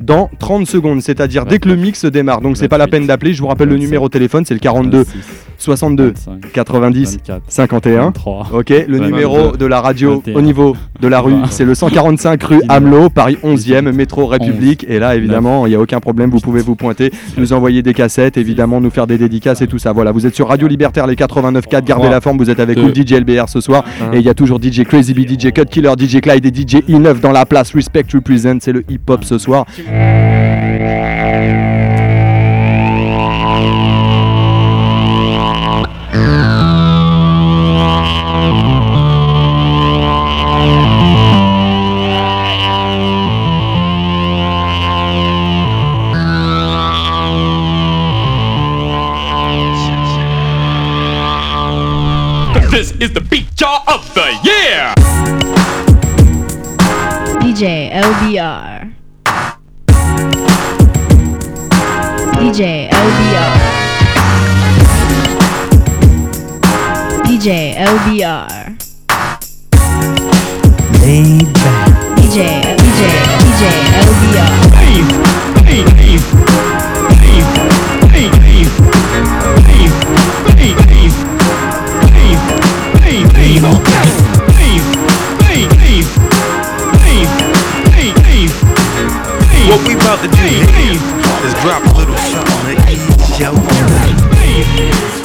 dans 30 secondes, c'est-à-dire dès que le mix démarre. Donc c'est pas la peine d'appeler, je vous rappelle le numéro de téléphone, c'est le 42 62 90 51. Ok, le numéro de la radio au niveau de la rue, c'est le 145 rue Hamelot, Paris 11e, métro République. Et là, évidemment, il n'y a aucun problème, vous pouvez vous pointer, nous envoyer des cassettes, évidemment, nous faire des dédicaces et tout ça. Voilà, vous êtes sur Radio Libertaire, les 89.4, gardez la forme, vous êtes avec nous, DJ LBR ce soir. Et il y a toujours DJ Crazy B, DJ Cut Killer, DJ Clyde et DJ E9 dans la place. Respect Represent, c'est le hip-hop ce soir. This is the beat jar of the year. DJ LBR. DJ LBR. DJ LBR. Laid back. DJ DJ DJ LBR. Hey, hey, hey, hey, hey, hey, hey, hey, hey, hey, hey, hey. What we about to do is drop a little something to ease your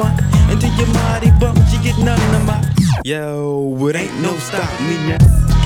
Until your mighty bumps, you get none of my. Yo, it ain't no stop me now.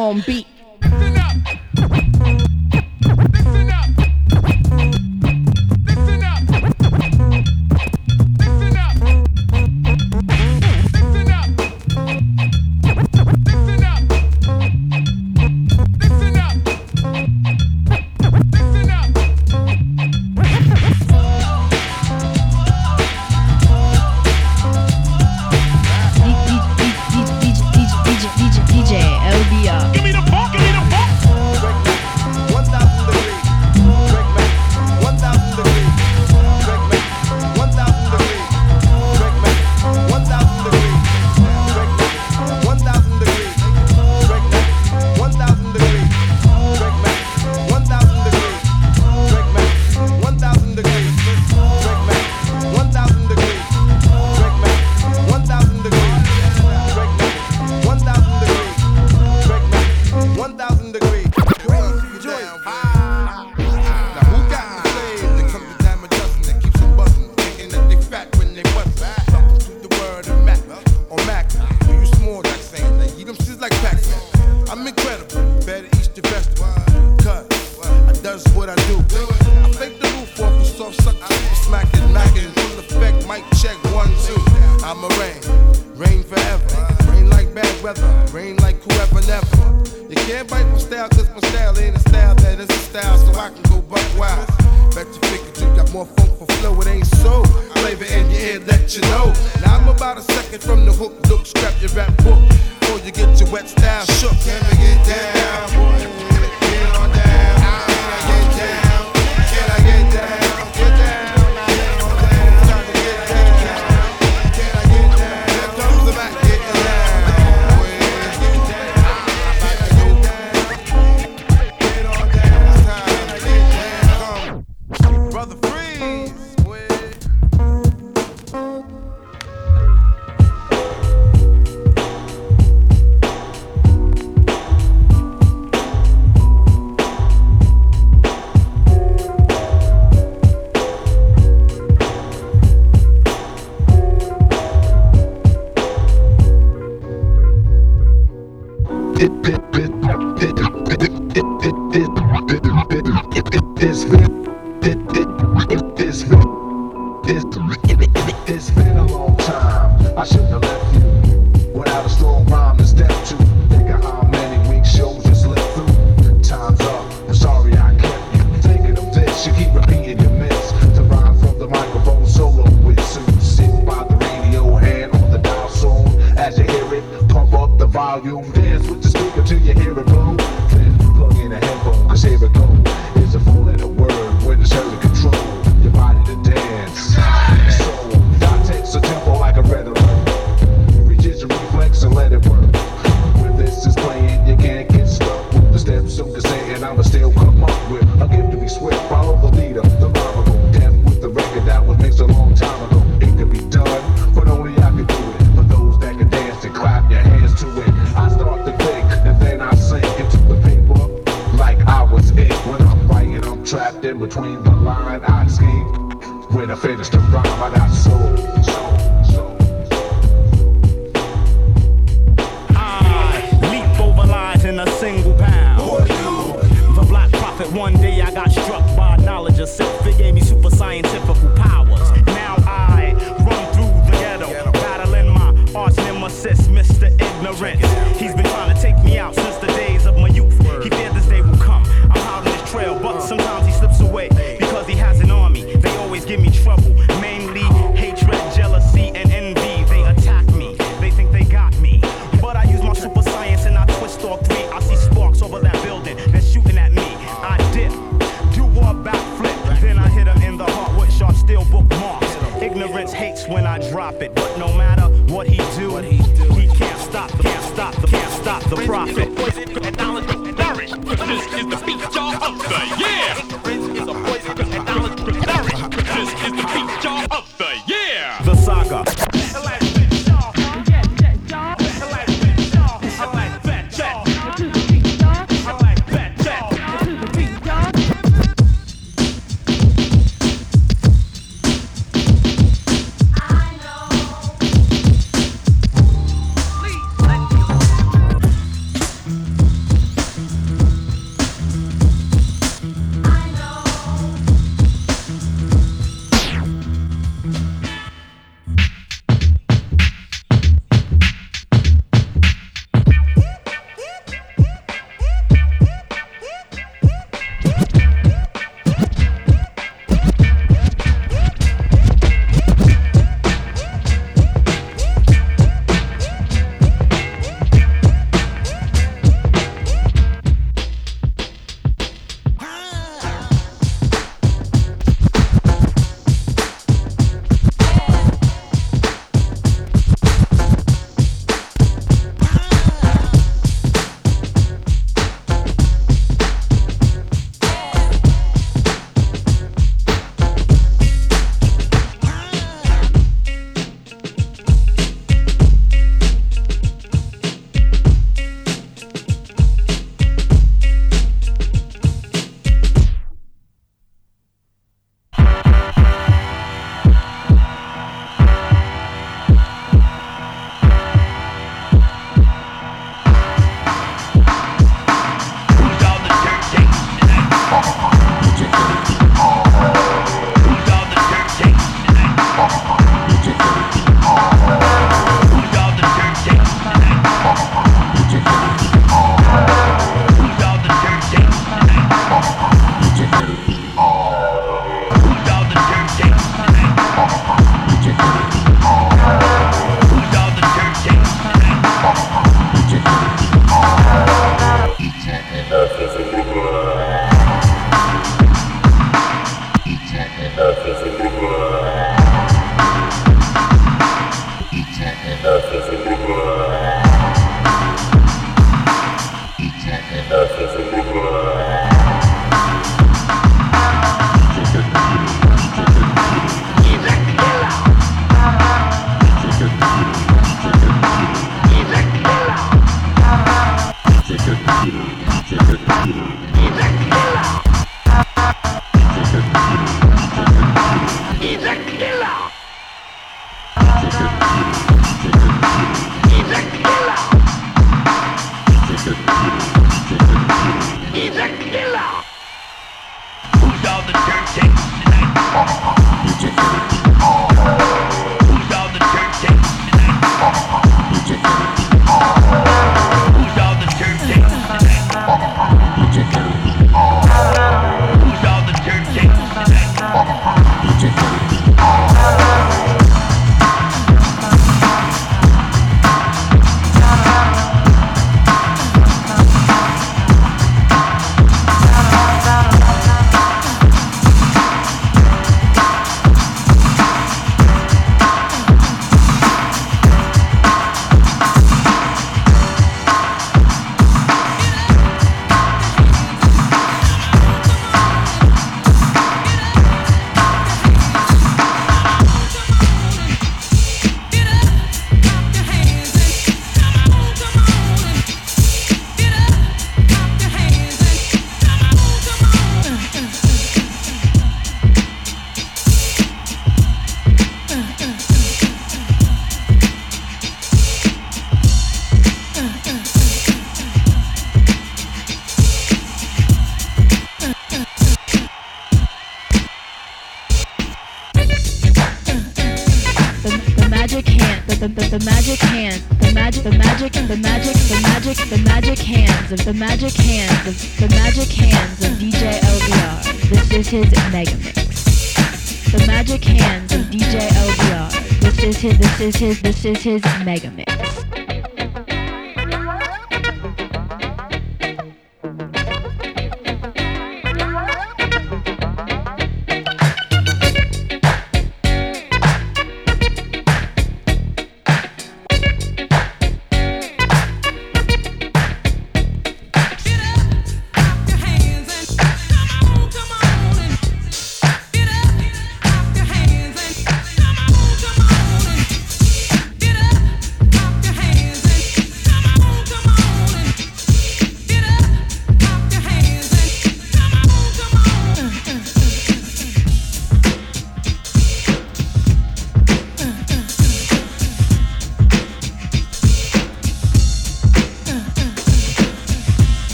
on beat. your vest. Cut. I does what I do. I fake the roof off the soft sucker. Smacking, macking. Full effect, mic check. One, two. I'm a rain. Rain forever. Rain like bad weather. Rain like whoever never. You can't bite my style, cause my style ain't a style that is a style. So I can go buck wild. Bet you figured you got more funk for flow, it ain't so. Flavor in your ear, let you know. Now I'm about a second from the hook, look, scrap your rap book before you get your wet style shook. Can I get down, boy. it famous. The, the, the, magic hand, the magic, the magic, the magic, the magic, the magic hands of the magic hands of the magic hands of DJ LBR. This is his mega mix. The magic hands of DJ LBR. This is his, this is his, this is his mega mix.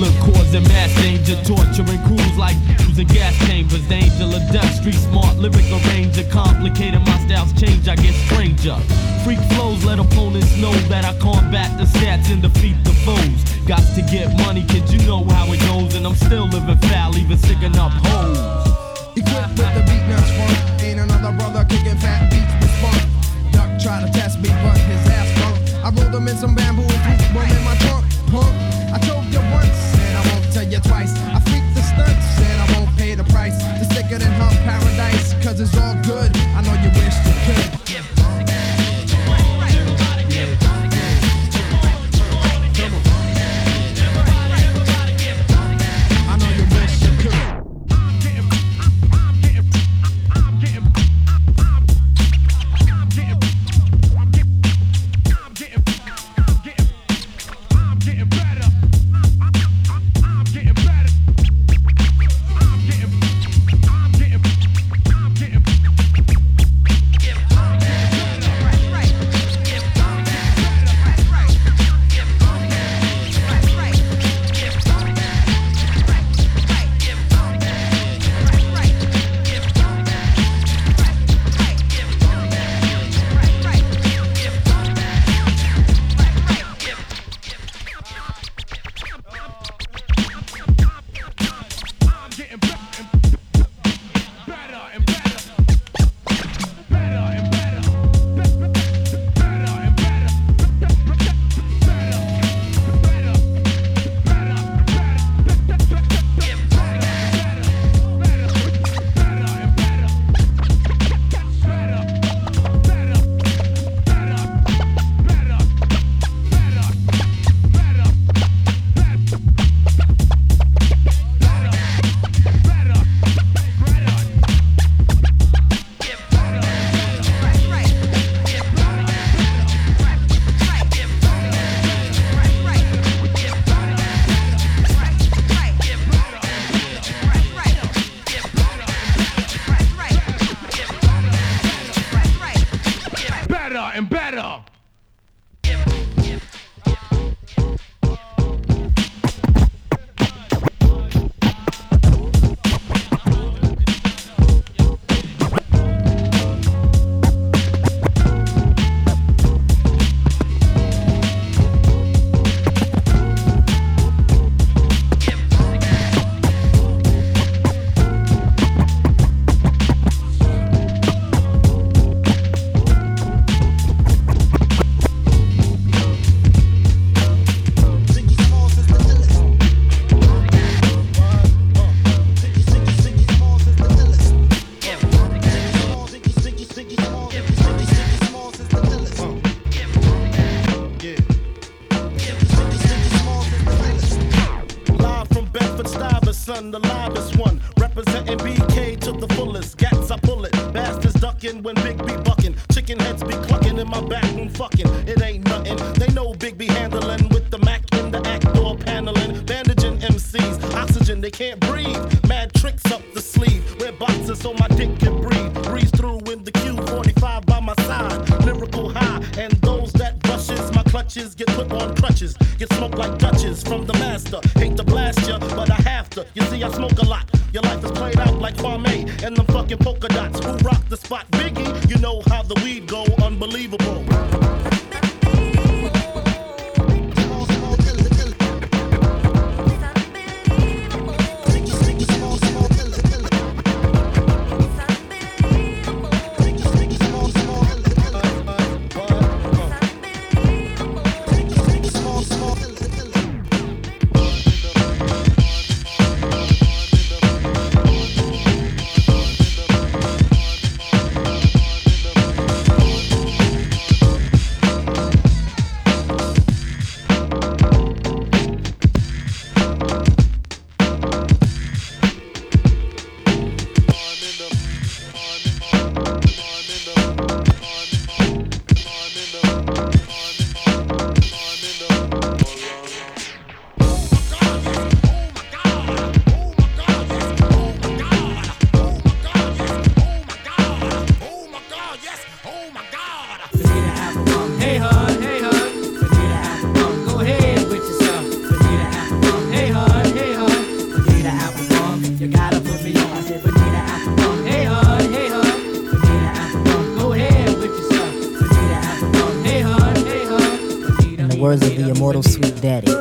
Look causing mass danger, torturing crews like using gas chambers, danger of death, street smart, lyric arranger, complicated, my styles change, I get stranger. Freak flows let opponents know that I combat the stats and defeat the foes. Got to get money, kid, you know how it goes, and I'm still living foul, even sticking up hoes. Equipped with the Beatnuts funk. Ain't another brother kicking fat beats with funk. Duck try to test me, but his ass funk. I rolled him in some bamboo and threw one in my trunk. Punk. You twice. I freak the stunts, and I won't pay the price. Stick it in hump Stuyvesant, the livest one. Representing BK to the fullest. Gats I pull it. Bastards ducking when Big B bucking. Chicken heads be clucking in my back room fucking. It ain't nothing. They know Big B handling with the Mac in the act door paneling. Bandaging MCs. Oxygen, they can't breathe. Mad tricks up the sleeve. Wear boxes so my dick can breathe. Breeze through in the Q45 by my side. Lyrical high. And those that brushes my clutches get put on crutches. Get smoked like Dutches from the I smoke a lot. Your life is played out like Kwame and the fucking polka dots. Who rock the spot? Biggie, you know how the weed go. Immortal Sweet Daddy.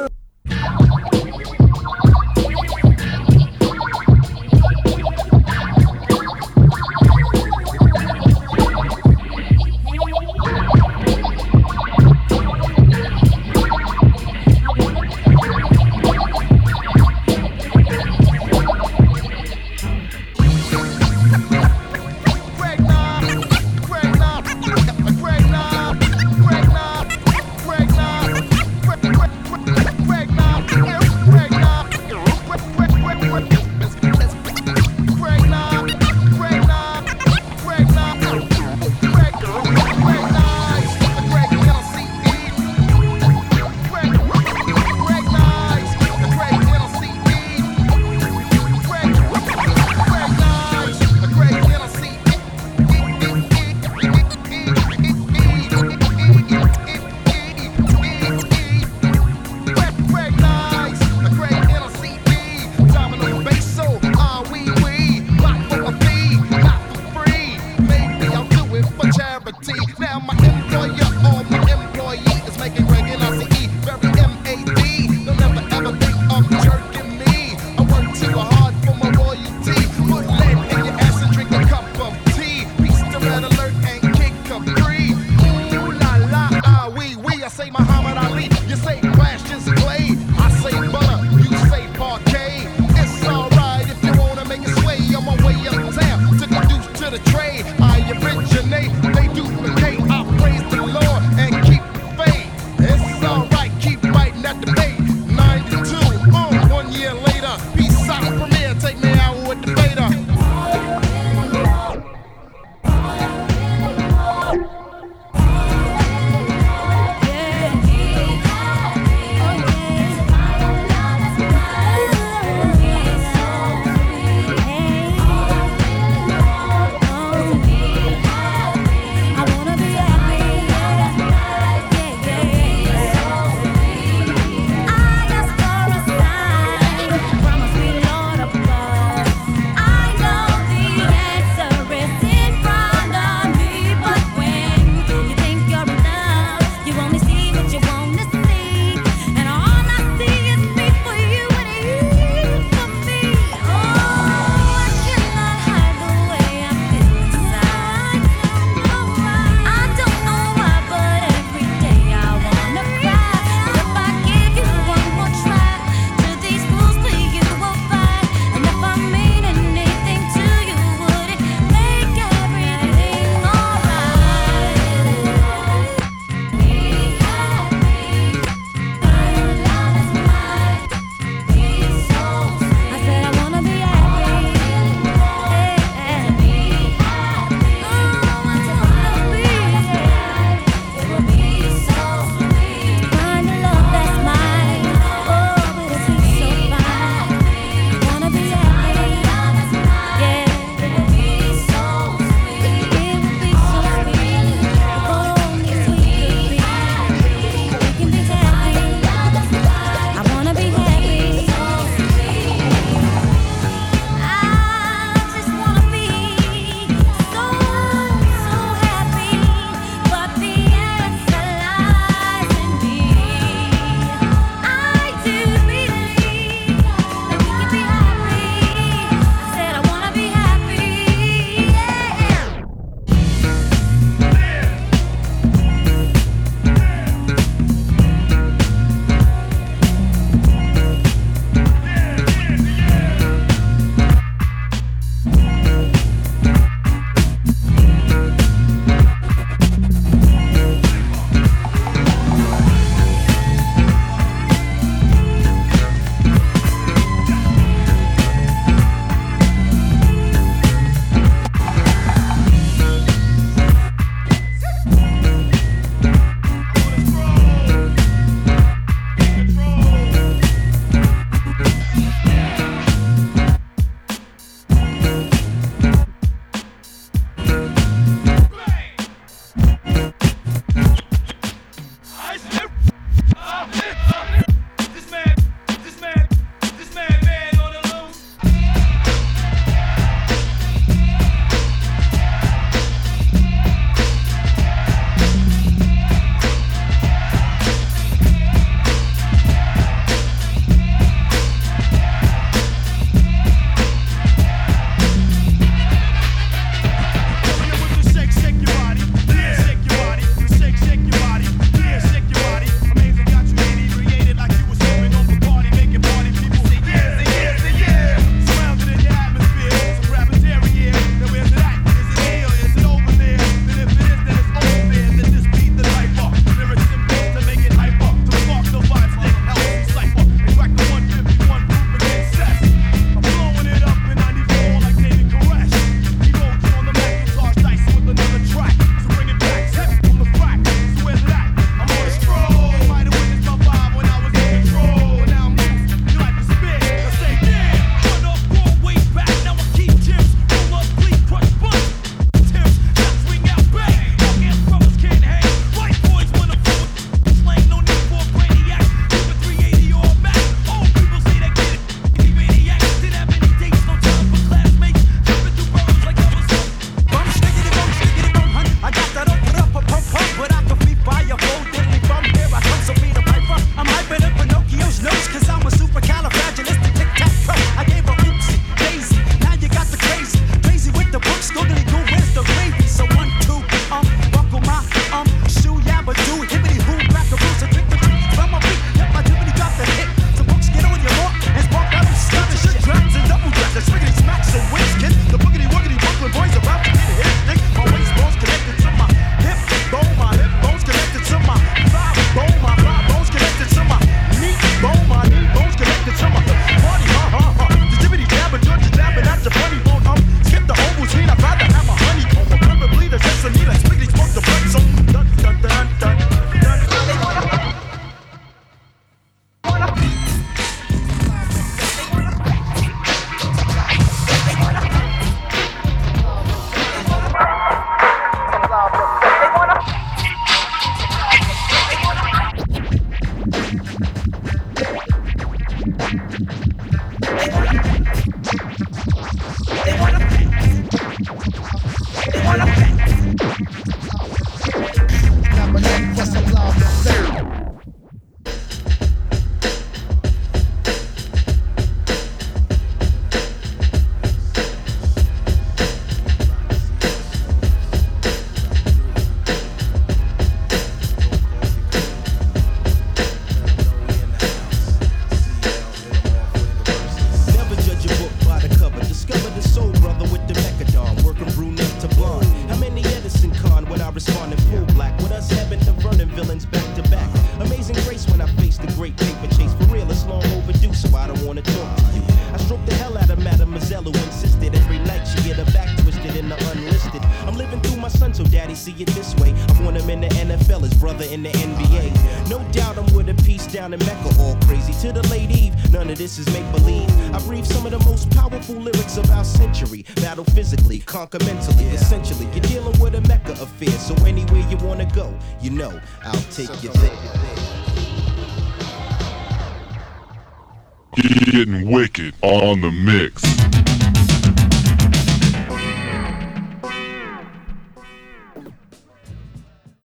On the mix.